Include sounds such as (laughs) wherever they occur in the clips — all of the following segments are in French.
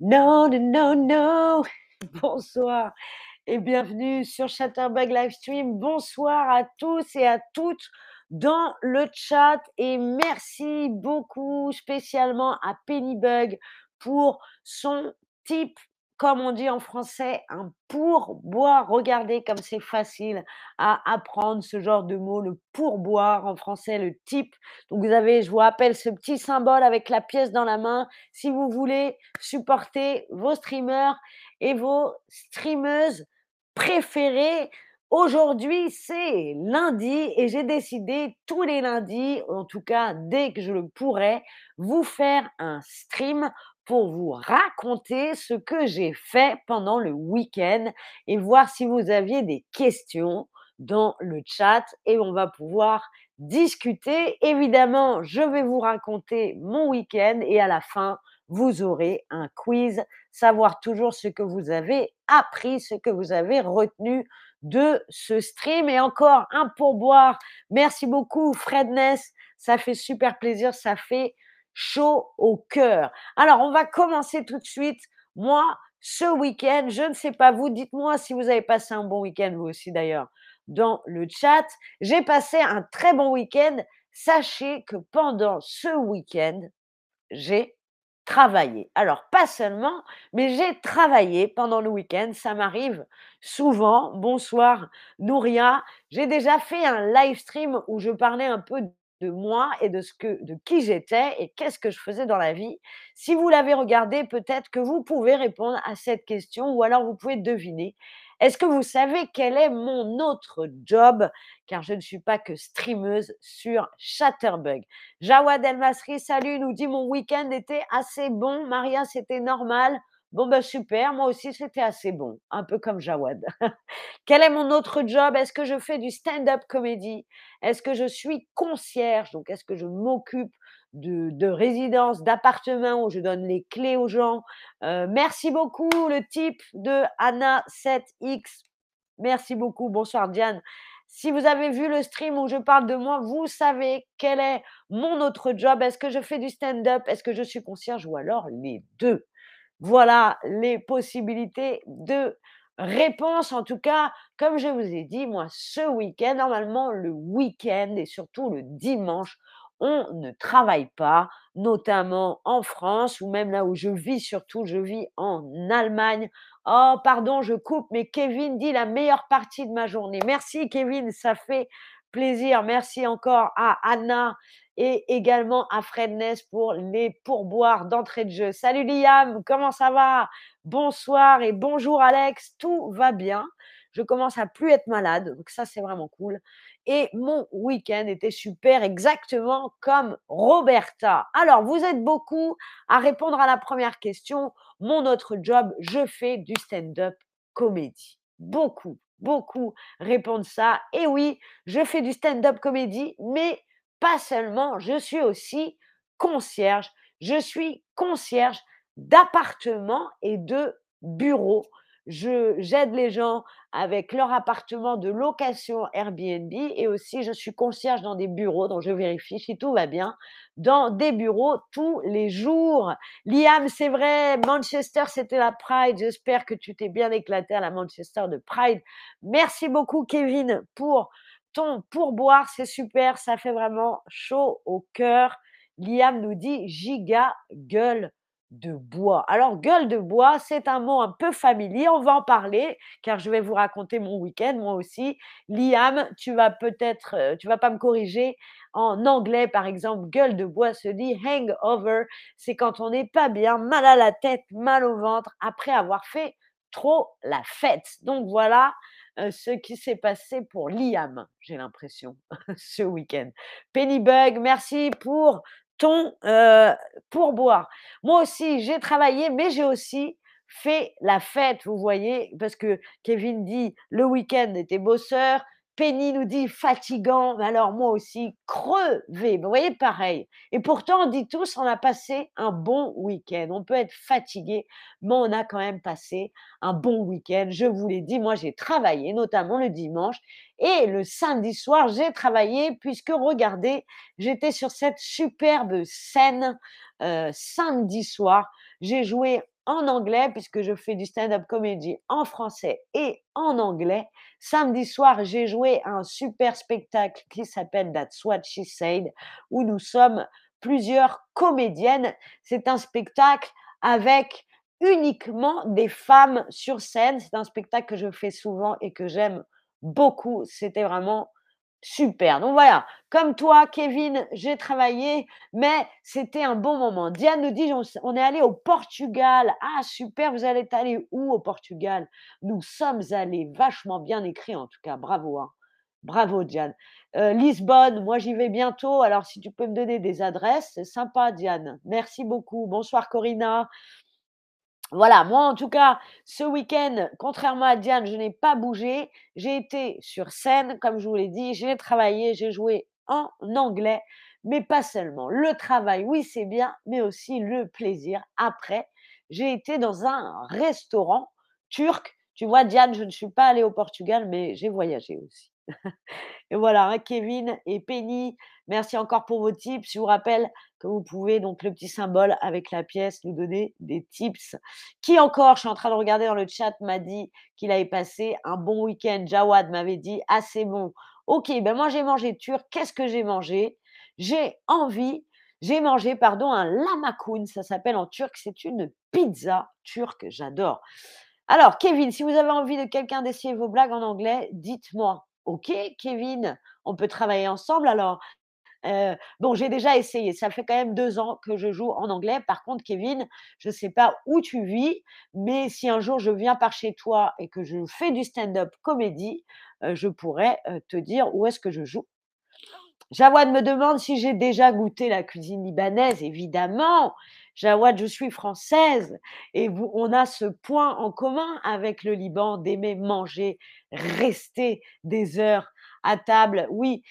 Non, non, non, (laughs) bonsoir et bienvenue sur Chatterbug Livestream. Bonsoir à tous et à toutes dans le chat et merci beaucoup spécialement à Pennybug pour son type comme on dit en français, un pourboire. Regardez comme c'est facile à apprendre ce genre de mot, le pourboire en français, le type. Donc vous avez, je vous rappelle, ce petit symbole avec la pièce dans la main. Si vous voulez supporter vos streamers et vos streameuses préférées, Aujourd'hui, c'est lundi et j'ai décidé tous les lundis, en tout cas dès que je le pourrai, vous faire un stream pour vous raconter ce que j'ai fait pendant le week-end et voir si vous aviez des questions dans le chat et on va pouvoir discuter. Évidemment, je vais vous raconter mon week-end et à la fin, vous aurez un quiz, savoir toujours ce que vous avez appris, ce que vous avez retenu de ce stream. Et encore un pourboire. Merci beaucoup, Fredness. Ça fait super plaisir. Ça fait chaud au cœur. Alors, on va commencer tout de suite. Moi, ce week-end, je ne sais pas vous, dites-moi si vous avez passé un bon week-end, vous aussi d'ailleurs, dans le chat. J'ai passé un très bon week-end. Sachez que pendant ce week-end, j'ai travaillé. Alors, pas seulement, mais j'ai travaillé pendant le week-end. Ça m'arrive souvent. Bonsoir, Nouria. J'ai déjà fait un live stream où je parlais un peu de moi et de, ce que, de qui j'étais et qu'est-ce que je faisais dans la vie. Si vous l'avez regardé, peut-être que vous pouvez répondre à cette question ou alors vous pouvez deviner. Est-ce que vous savez quel est mon autre job? Car je ne suis pas que streameuse sur Chatterbug. Jawad El Masri, salut, nous dit mon week-end était assez bon. Maria, c'était normal. Bon, ben super, moi aussi c'était assez bon, un peu comme Jawad. (laughs) Quel est mon autre job? Est-ce que je fais du stand-up comédie? Est-ce que je suis concierge? Donc, est-ce que je m'occupe de, de résidence, d'appartement où je donne les clés aux gens? Euh, Merci beaucoup, le type de Anna7X. Merci beaucoup. Bonsoir, Diane. Si vous avez vu le stream où je parle de moi, vous savez quel est mon autre job. Est-ce que je fais du stand-up? Est-ce que je suis concierge? Ou alors les deux voilà les possibilités de réponse. En tout cas, comme je vous ai dit, moi, ce week-end, normalement, le week-end et surtout le dimanche, on ne travaille pas, notamment en France ou même là où je vis, surtout je vis en Allemagne. Oh, pardon, je coupe, mais Kevin dit la meilleure partie de ma journée. Merci Kevin, ça fait plaisir. Merci encore à Anna et également à Fredness pour les pourboires d'entrée de jeu. Salut Liam, comment ça va? Bonsoir et bonjour Alex, tout va bien. Je commence à plus être malade, donc ça c'est vraiment cool. Et mon week-end était super, exactement comme Roberta. Alors, vous êtes beaucoup à répondre à la première question. Mon autre job, je fais du stand-up comédie. Beaucoup, beaucoup répondent ça. Et oui, je fais du stand-up comédie, mais pas seulement, je suis aussi concierge. Je suis concierge d'appartements et de bureaux. J'aide les gens avec leur appartement de location Airbnb et aussi je suis concierge dans des bureaux, donc je vérifie si tout va bien, dans des bureaux tous les jours. Liam, c'est vrai, Manchester, c'était la Pride. J'espère que tu t'es bien éclaté à la Manchester de Pride. Merci beaucoup, Kevin, pour ton pourboire, c'est super, ça fait vraiment chaud au cœur. Liam nous dit giga gueule de bois. Alors, gueule de bois, c'est un mot un peu familier. On va en parler car je vais vous raconter mon week-end, moi aussi. Liam, tu vas peut-être, euh, tu vas pas me corriger. En anglais, par exemple, gueule de bois se dit hangover. C'est quand on n'est pas bien, mal à la tête, mal au ventre après avoir fait trop la fête. Donc voilà, ce qui s'est passé pour Liam, j'ai l'impression, (laughs) ce week-end. Pennybug, merci pour ton pourboire. Moi aussi, j'ai travaillé, mais j'ai aussi fait la fête, vous voyez, parce que Kevin dit le week-end était bosseur, Penny nous dit fatigant, alors moi aussi, crevé. Vous voyez, pareil. Et pourtant, on dit tous, on a passé un bon week-end. On peut être fatigué, mais on a quand même passé un bon week-end. Je vous l'ai dit, moi, j'ai travaillé, notamment le dimanche. Et le samedi soir, j'ai travaillé, puisque regardez, j'étais sur cette superbe scène euh, samedi soir. J'ai joué en anglais puisque je fais du stand-up comedy en français et en anglais. Samedi soir, j'ai joué un super spectacle qui s'appelle That's What She Said, où nous sommes plusieurs comédiennes. C'est un spectacle avec uniquement des femmes sur scène. C'est un spectacle que je fais souvent et que j'aime beaucoup. C'était vraiment super. Donc voilà, comme toi, Kevin, j'ai travaillé, mais c'était un bon moment. Diane nous dit, on, est allé au Portugal. Ah, super, vous allez aller où au Portugal? Nous sommes allés, vachement bien écrit en tout cas, bravo. Hein. Bravo, Diane. Euh, Lisbonne, moi j'y vais bientôt. Alors si tu peux me donner des adresses, c'est sympa, Diane. Merci beaucoup. Bonsoir, Corinna. Voilà, moi en tout cas, ce week-end, contrairement à Diane, je n'ai pas bougé. J'ai été sur scène, comme je vous l'ai dit, j'ai travaillé, j'ai joué en anglais, mais pas seulement. Le travail, oui, c'est bien, mais aussi le plaisir. Après, j'ai été dans un restaurant turc. Tu vois, Diane, je ne suis pas allée au Portugal, mais j'ai voyagé aussi. (laughs) et voilà, hein, Kevin et Penny, merci encore pour vos tips. Je vous rappelle que vous pouvez, donc le petit symbole avec la pièce, nous donner des tips. Qui encore, je suis en train de regarder dans le chat, m'a dit qu'il avait passé un bon week-end. Jawad m'avait dit, ah c'est bon. Ok, ben moi j'ai mangé turc. Qu'est-ce que j'ai mangé? J'ai envie, j'ai mangé, pardon, un lamakoun, ça s'appelle en turc, c'est une pizza turque, j'adore. Alors, Kevin, si vous avez envie de quelqu'un d'essayer vos blagues en anglais, dites-moi. Ok, Kevin, on peut travailler ensemble. Alors, bon, j'ai déjà essayé. Ça fait quand même deux ans que je joue en anglais. Par contre, Kevin, je ne sais pas où tu vis, mais si un jour je viens par chez toi et que je fais du stand-up comédie, je pourrais te dire où est-ce que je joue. Jawad me demande si j'ai déjà goûté la cuisine libanaise. Évidemment, Jawad, je suis française et on a ce point en commun avec le Liban d'aimer manger, rester des heures à table. Oui,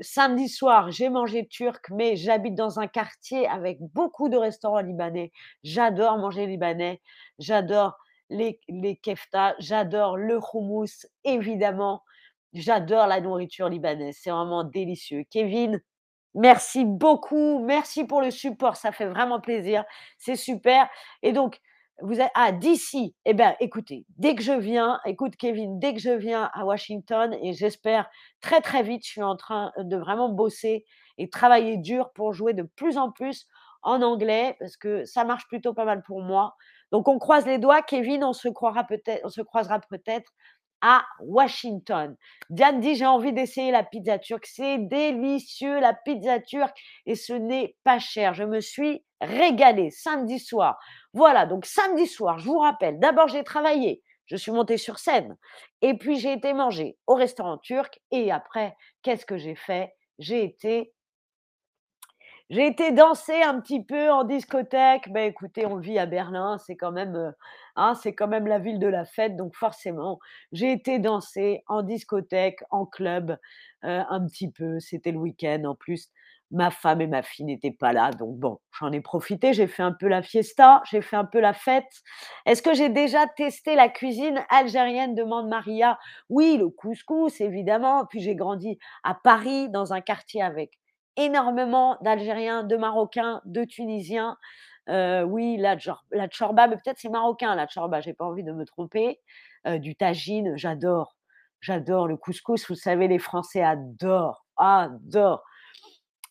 samedi soir, j'ai mangé turc, mais j'habite dans un quartier avec beaucoup de restaurants libanais. J'adore manger libanais, j'adore les, les keftas, j'adore le houmous, évidemment. J'adore la nourriture libanaise, c'est vraiment délicieux. Kevin, merci beaucoup, merci pour le support, ça fait vraiment plaisir, c'est super. Et donc, vous êtes ah d'ici. Eh bien, écoutez, dès que je viens, écoute Kevin, dès que je viens à Washington et j'espère très très vite, je suis en train de vraiment bosser et travailler dur pour jouer de plus en plus en anglais parce que ça marche plutôt pas mal pour moi. Donc on croise les doigts, Kevin, on se croira peut-être, on se croisera peut-être à Washington. Diane dit j'ai envie d'essayer la pizza turque. C'est délicieux la pizza turque et ce n'est pas cher. Je me suis régalée samedi soir. Voilà, donc samedi soir, je vous rappelle, d'abord j'ai travaillé, je suis montée sur scène et puis j'ai été manger au restaurant turc et après, qu'est-ce que j'ai fait? J'ai été j'ai danser un petit peu en discothèque. Ben, écoutez, on vit à Berlin, c'est quand même, euh, hein, c'est quand même la ville de la fête, donc forcément, j'ai été danser en discothèque, en club, euh, un petit peu. C'était le week-end en plus. Ma femme et ma fille n'étaient pas là, donc bon, j'en ai profité. J'ai fait un peu la fiesta, j'ai fait un peu la fête. Est-ce que j'ai déjà testé la cuisine algérienne? demande Maria. Oui, le couscous, évidemment. Puis j'ai grandi à Paris, dans un quartier avec énormément d'Algériens, de Marocains, de Tunisiens. Euh, oui, la, la tchorba, mais peut-être c'est marocain, la tchorba, j'ai pas envie de me tromper. Euh, du tagine, j'adore. J'adore le couscous. Vous savez, les Français adorent, adorent.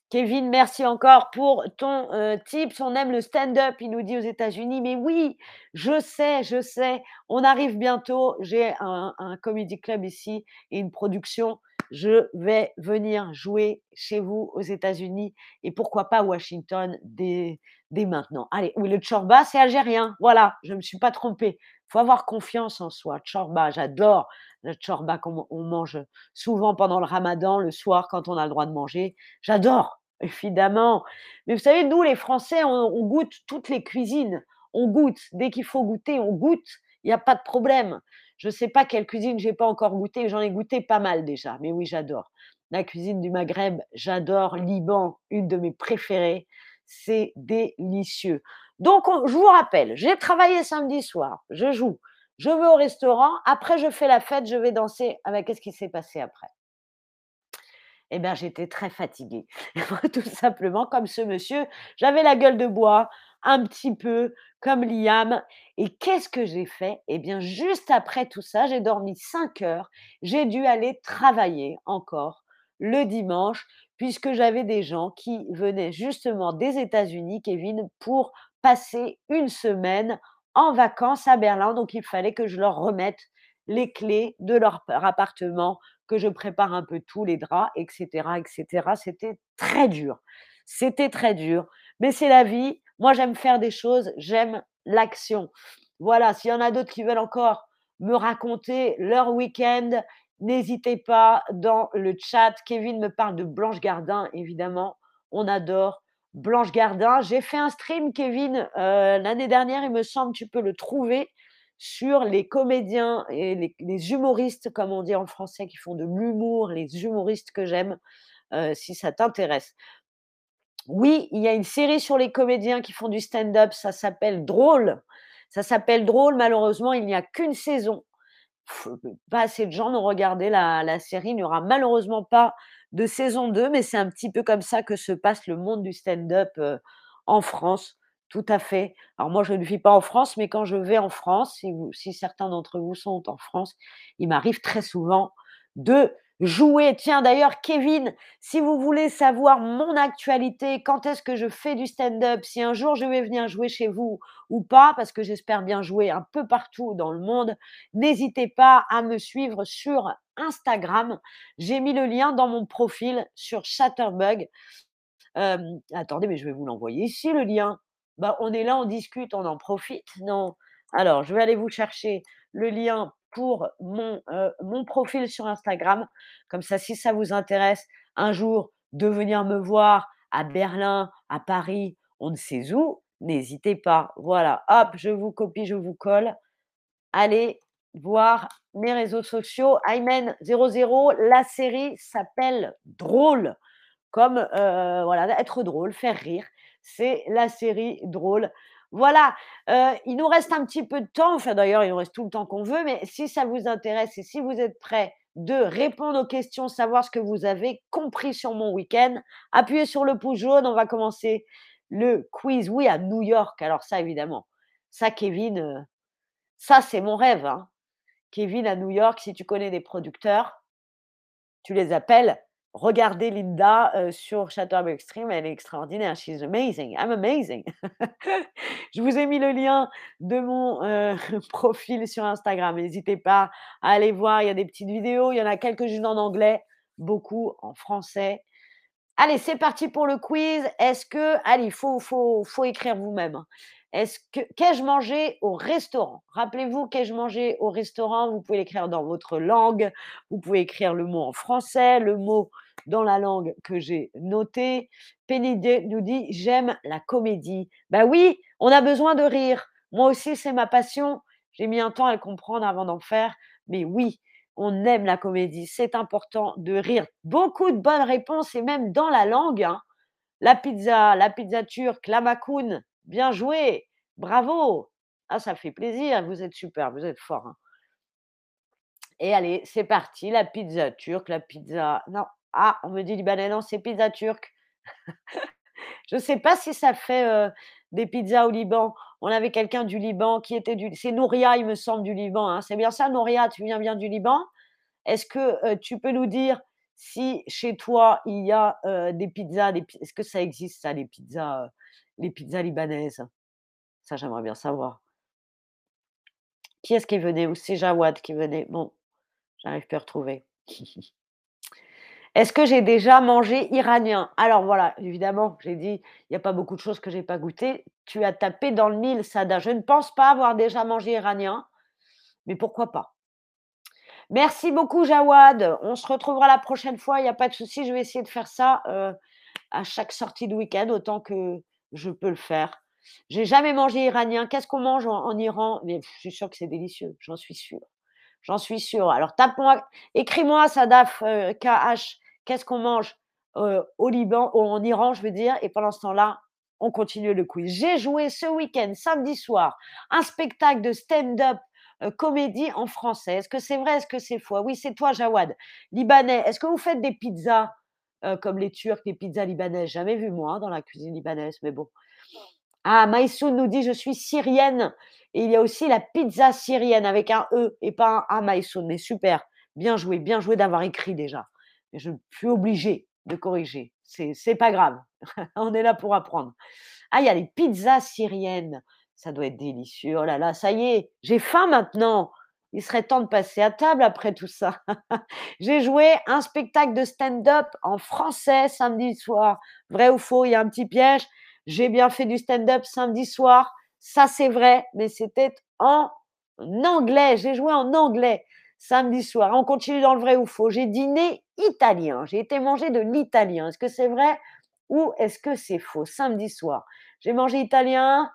Kevin, merci encore pour ton euh, tips. On aime le stand-up, il nous dit aux États-Unis. Mais oui, je sais, je sais. On arrive bientôt. J'ai un, un comedy club ici et une production je vais venir jouer chez vous aux États-Unis et pourquoi pas Washington dès, maintenant. Allez, oui, le chorba, c'est algérien. Voilà, je ne me suis pas trompée. Faut avoir confiance en soi. Chorba, j'adore le chorba qu'on mange souvent pendant le ramadan, le soir, quand on a le droit de manger. J'adore, évidemment. Mais vous savez, nous, les Français, on goûte toutes les cuisines. On goûte. Dès qu'il faut goûter, on goûte. Il n'y a pas de problème. Je ne sais pas quelle cuisine j'ai pas encore goûté. J'en ai goûté pas mal déjà. Mais oui, j'adore. La cuisine du Maghreb, j'adore. Liban, une de mes préférées. C'est délicieux. Donc, je vous rappelle, j'ai travaillé samedi soir. Je joue. Je vais au restaurant. Après, je fais la fête. Je vais danser. Avec qu'est-ce qui s'est passé après? Eh bien, j'étais très fatiguée. (laughs) Tout simplement, comme ce monsieur, j'avais la gueule de bois, un petit peu, comme Liam. Et qu'est-ce que j'ai fait? Eh bien, juste après tout ça, j'ai dormi 5 heures. J'ai dû aller travailler encore le dimanche, puisque j'avais des gens qui venaient justement des États-Unis, Kevin, pour passer une semaine en vacances à Berlin. Donc, il fallait que je leur remette les clés de leur appartement, que je prépare un peu tous les draps, etc., etc. C'était très dur. C'était très dur, mais c'est la vie. Moi, j'aime faire des choses, j'aime l'action. Voilà, s'il y en a d'autres qui veulent encore me raconter leur week-end, n'hésitez pas dans le chat. Kevin me parle de Blanche Gardin, évidemment. On adore Blanche Gardin. J'ai fait un stream, Kevin, euh, l'année dernière, il me semble, tu peux le trouver sur les comédiens et les, humoristes, comme on dit en français, qui font de l'humour, les humoristes que j'aime, euh, si ça t'intéresse. Oui, il y a une série sur les comédiens qui font du stand-up, ça s'appelle Drôle. Ça s'appelle Drôle, malheureusement, il n'y a qu'une saison. Pas assez de gens n'ont regardé la, série, il n'y aura malheureusement pas de saison 2, mais c'est un petit peu comme ça que se passe le monde du stand-up euh, en France. Tout à fait. Alors moi, je ne vis pas en France, mais quand je vais en France, si certains d'entre vous sont en France, il m'arrive très souvent de jouer. Tiens, d'ailleurs, Kevin, si vous voulez savoir mon actualité, quand est-ce que je fais du stand-up, si un jour je vais venir jouer chez vous ou pas, parce que j'espère bien jouer un peu partout dans le monde, n'hésitez pas à me suivre sur Instagram. J'ai mis le lien dans mon profil sur Chatterbug. Attendez, mais je vais vous l'envoyer ici, le lien. Bah, on est là, on discute, on en profite. Non. Alors, je vais aller vous chercher le lien pour mon, profil sur Instagram. Comme ça, si ça vous intéresse un jour de venir me voir à Berlin, à Paris, on ne sait où, n'hésitez pas. Voilà, hop, je vous copie, je vous colle. Allez voir mes réseaux sociaux. Aymen00, la série s'appelle Drôle. Comme, voilà, être drôle, faire rire c'est la série drôle. Voilà, euh, il nous reste un petit peu de temps, enfin d'ailleurs il nous reste tout le temps qu'on veut, mais si ça vous intéresse et si vous êtes prêts de répondre aux questions, savoir ce que vous avez compris sur mon week-end, appuyez sur le pouce jaune, on va commencer le quiz, oui, à New York. Alors ça évidemment, ça Kevin, euh, ça c'est mon rêve. Hein. Kevin à New York, si tu connais des producteurs, tu les appelles regardez Linda sur Chatterbox Extreme, elle est extraordinaire. She's amazing. I'm amazing. (laughs) je vous ai mis le lien de mon (laughs) profil sur Instagram. N'hésitez pas à aller voir. Il y a des petites vidéos. Il y en a quelques-unes en anglais, beaucoup en français. Allez, c'est parti pour le quiz. Est-ce que, allez, il faut, faut, faut écrire vous-même. Hein. Est-ce que qu'ai-je mangé au restaurant? Rappelez-vous, qu'ai-je mangé au restaurant? Vous pouvez l'écrire dans votre langue. Vous pouvez écrire le mot en français, le mot dans la langue que j'ai notée. Penny nous dit J'aime la comédie. Ben oui, on a besoin de rire. Moi aussi, c'est ma passion. J'ai mis un temps à le comprendre avant d'en faire. Mais oui, on aime la comédie. C'est important de rire. Beaucoup de bonnes réponses et même dans la langue. Hein. La pizza, la pizza turque, la macoun, Bien joué, bravo. Ah, ça fait plaisir, vous êtes super, vous êtes fort. Hein. Et allez, c'est parti, la pizza turque, la pizza. Non, ah, on me dit libanais, non, c'est pizza turque. (laughs) Je ne sais pas si ça fait des pizzas au Liban. On avait quelqu'un du Liban qui était du. C'est Nouria, il me semble, du Liban. Hein. C'est bien ça, Nouria, tu viens bien du Liban? Est-ce que tu peux nous dire si chez toi il y a des pizzas, est-ce que ça existe ça, les pizzas les pizzas libanaises? Ça, j'aimerais bien savoir. Qui est-ce qui venait? Ou c'est Jawad qui venait? Bon, j'arrive plus à retrouver. (laughs) Est-ce que j'ai déjà mangé iranien? Alors voilà, évidemment, j'ai dit, il n'y a pas beaucoup de choses que j'ai pas goûtées. Tu as tapé dans le mille, Sada. Je ne pense pas avoir déjà mangé iranien, mais pourquoi pas? Merci beaucoup, Jawad. On se retrouvera la prochaine fois, il n'y a pas de souci. Je vais essayer de faire ça euh, à chaque sortie de week-end, autant que, je peux le faire. J'ai jamais mangé iranien. Qu'est-ce qu'on mange en, Iran? Mais je suis sûre que c'est délicieux, j'en suis sûre. J'en suis sûre. Alors tape-moi, écris-moi Sadaf euh, KH, qu'est-ce qu'on mange au Liban, ou en Iran, je veux dire, et pendant ce temps-là, on continue le quiz. J'ai joué ce week-end, samedi soir, un spectacle de stand-up comédie en français. Est-ce que c'est vrai? Est-ce que c'est faux? Oui, c'est toi, Jawad. Libanais, est-ce que vous faites des pizzas comme les Turcs, les pizzas libanaises? Jamais vu moi hein, dans la cuisine libanaise, mais bon. Ah, Maïsoun nous dit: «Je suis syrienne» et il y a aussi la pizza syrienne avec un E et pas un A, Maïsoun, mais super. Bien joué, bien joué d'avoir écrit déjà. Je suis obligée de corriger. C'est c'est pas grave. (laughs) On est là pour apprendre. Ah, il y a les pizzas syriennes. Ça doit être délicieux. Oh là là, ça y est, j'ai faim maintenant. Il serait temps de passer à table après tout ça. (laughs) J'ai joué un spectacle de stand-up en français samedi soir. Vrai ou faux, il y a un petit piège. J'ai bien fait du stand-up samedi soir. Ça, c'est vrai, mais c'était en anglais. J'ai joué en anglais samedi soir. On continue dans le vrai ou faux. J'ai dîné italien. J'ai été manger de l'italien. Est-ce que c'est vrai ou est-ce que c'est faux? Samedi soir, j'ai mangé italien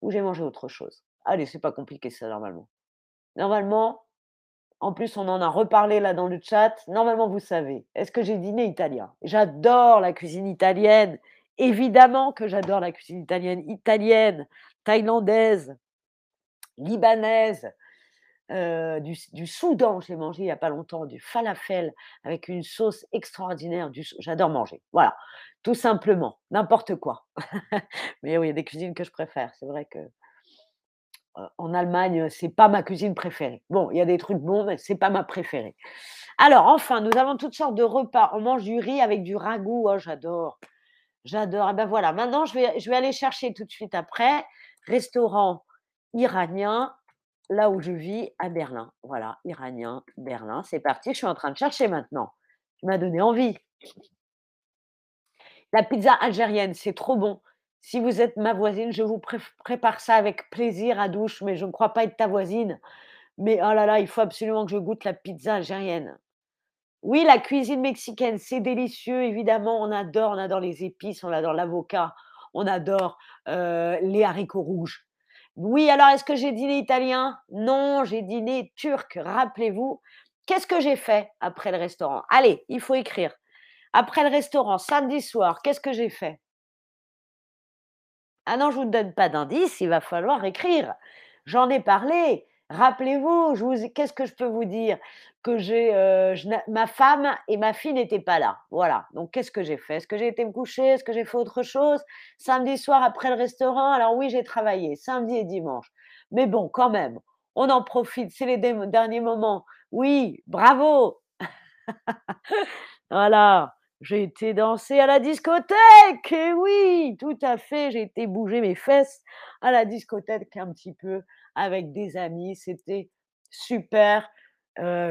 ou j'ai mangé autre chose Allez, c'est pas compliqué ça normalement. Normalement, en plus, on en a reparlé là dans le chat. Normalement, vous savez. Est-ce que j'ai dîné italien? J'adore la cuisine italienne. Évidemment que j'adore la cuisine italienne. Italienne, thaïlandaise, libanaise, euh, du, Soudan. J'ai mangé il n'y a pas longtemps du falafel avec une sauce extraordinaire. J'adore manger. Voilà, tout simplement. N'importe quoi. (laughs) Mais oui, il y a des cuisines que je préfère. C'est vrai que en Allemagne, c'est pas ma cuisine préférée. Bon, il y a des trucs bons, mais c'est pas ma préférée. Alors, enfin, nous avons toutes sortes de repas. On mange du riz avec du ragoût. Oh, j'adore. J'adore. Et eh ben voilà, maintenant, je vais, je vais aller chercher tout de suite après. Restaurant iranien, là où je vis, à Berlin. Voilà, iranien, Berlin. C'est parti. Je suis en train de chercher maintenant. Tu m'as donné envie. La pizza algérienne, c'est trop bon. Si vous êtes ma voisine, je vous prépare ça avec plaisir à douche, mais je ne crois pas être ta voisine. Mais oh là là, il faut absolument que je goûte la pizza algérienne. Oui, la cuisine mexicaine, c'est délicieux, évidemment. On adore, on adore les épices, on adore l'avocat, on adore euh, les haricots rouges. Oui, alors est-ce que j'ai dîné italien? Non, j'ai dîné turc. Rappelez-vous, qu'est-ce que j'ai fait après le restaurant? Allez, il faut écrire. Après le restaurant, samedi soir, qu'est-ce que j'ai fait? Ah non, je ne vous donne pas d'indice, il va falloir écrire. J'en ai parlé. Rappelez-vous, qu'est-ce que je peux vous dire? Que j'ai, euh, ma femme et ma fille n'étaient pas là. Voilà. Donc, qu'est-ce que j'ai fait? Est-ce que j'ai été me coucher? Est-ce que j'ai fait autre chose? Samedi soir après le restaurant, alors oui, j'ai travaillé samedi et dimanche. Mais bon, quand même, on en profite. C'est les derniers moments. Oui, bravo. (laughs) voilà. J'ai été danser à la discothèque, et oui, tout à fait, j'ai été bouger mes fesses à la discothèque un petit peu avec des amis. C'était super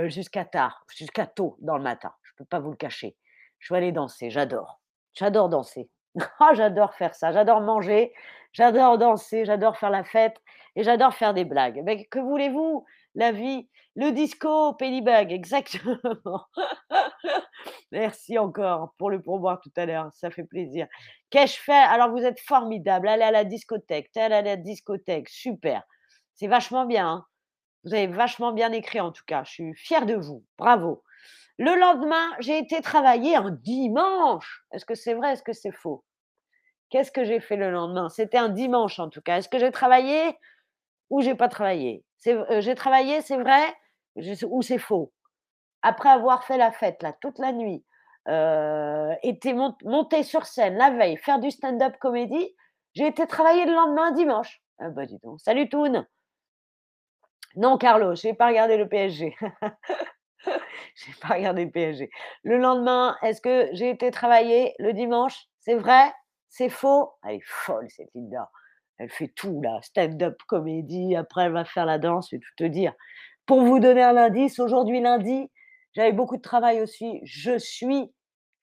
jusqu'à tard, jusqu'à tôt dans le matin. Je ne peux pas vous le cacher. Je suis allée danser, j'adore. J'adore danser. (laughs) Ah, j'adore faire ça. J'adore manger, j'adore danser, j'adore faire la fête et j'adore faire des blagues. Mais que voulez-vous? La vie, le disco, Pennybug, exactement. (laughs) Merci encore pour le pourboire tout à l'heure, ça fait plaisir. Qu'ai-je fait? Alors, vous êtes formidable. Allez à la discothèque, allez à la discothèque, super. C'est vachement bien. Hein. vous avez vachement bien écrit en tout cas. Je suis fière de vous. Bravo. Le lendemain, j'ai été travailler un dimanche. Est-ce que c'est vrai Est-ce que c'est faux? Qu'est-ce que j'ai fait le lendemain? C'était un dimanche en tout cas. Est-ce que j'ai travaillé ou j'ai pas travaillé? Euh, J'ai travaillé, c'est vrai ou c'est faux? Après avoir fait la fête toute la nuit, euh, été monté sur scène la veille, faire du stand-up comédie, j'ai été travailler le lendemain dimanche. Ah bah dis donc. Salut Toon. Non Carlo, je n'ai pas regardé le PSG. j'ai pas regardé le PSG. (laughs) Le lendemain, est-ce que j'ai été travailler le dimanche? C'est vrai? C'est faux? Elle est folle cette Linda. Elle fait tout là, stand-up comédie, après elle va faire la danse, je vais tout te dire. Pour vous donner un indice, aujourd'hui lundi, j'avais beaucoup de travail aussi. Je suis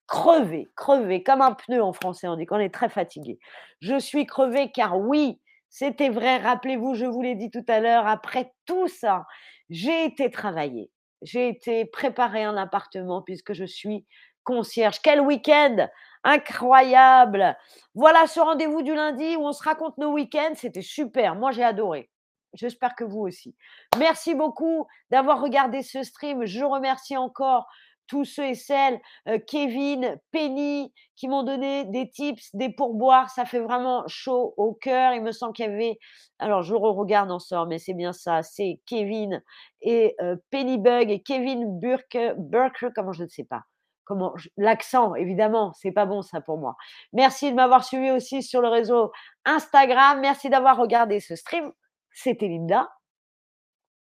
crevée, crevée, comme un pneu en français, on dit qu'on est très fatigué. Je suis crevée car oui, c'était vrai, rappelez-vous, je vous l'ai dit tout à l'heure, après tout ça, j'ai été travailler, j'ai été préparer un appartement puisque je suis concierge. Quel week-end incroyable Voilà ce rendez-vous du lundi où on se raconte nos week-ends, c'était super, moi j'ai adoré. J'espère que vous aussi. Merci beaucoup d'avoir regardé ce stream. Je remercie encore tous ceux et celles, Kevin, Penny, qui m'ont donné des tips, des pourboires. Ça fait vraiment chaud au cœur. Il me semble qu'il y avait, alors je regarde en sort, mais c'est bien ça. C'est Kevin et euh, Penny Bug et Kevin Burke, Burke, comment je ne sais pas comment l'accent évidemment, c'est pas bon ça pour moi. Merci de m'avoir suivi aussi sur le réseau Instagram. Merci d'avoir regardé ce stream. C'était Linda.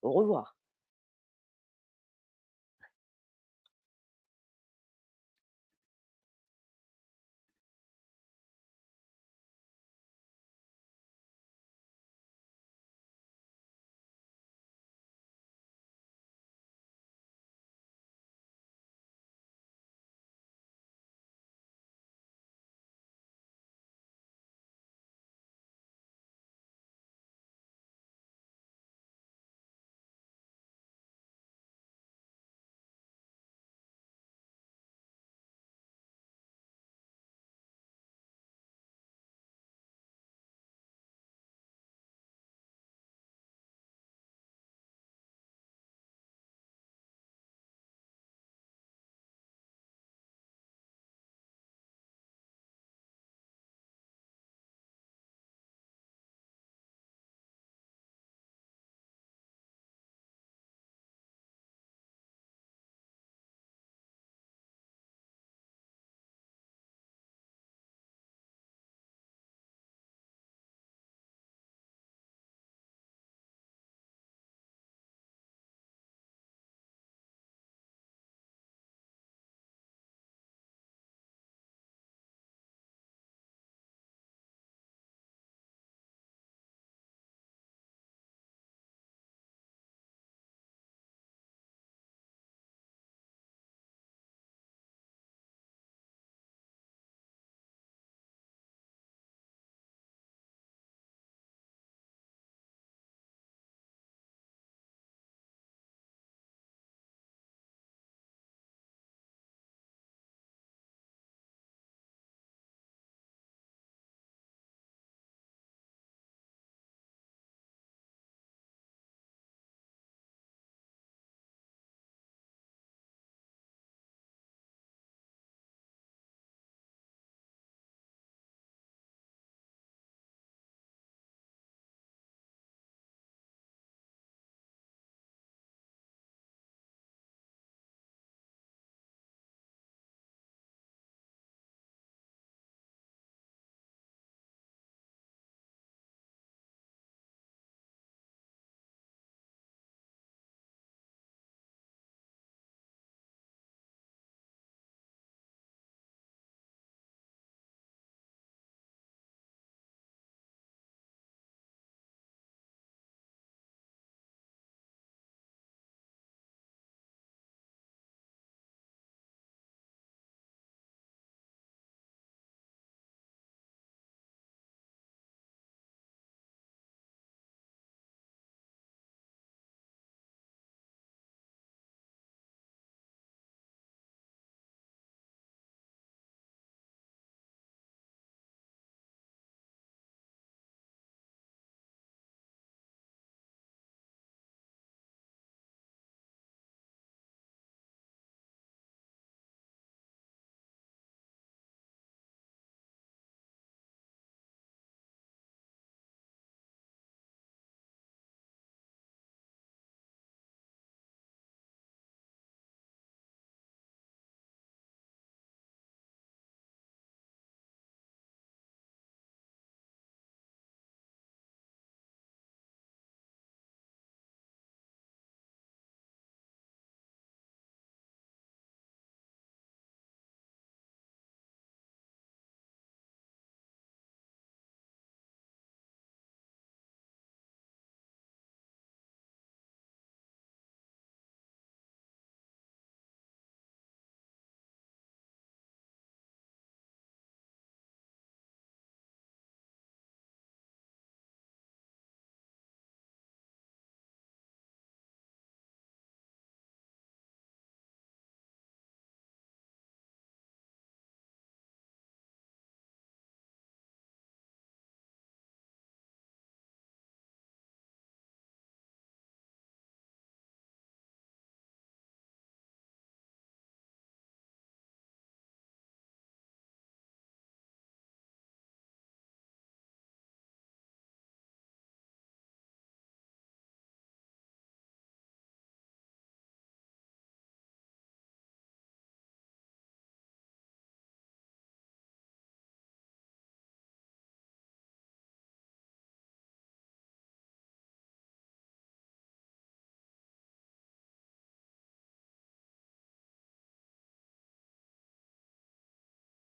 Au revoir.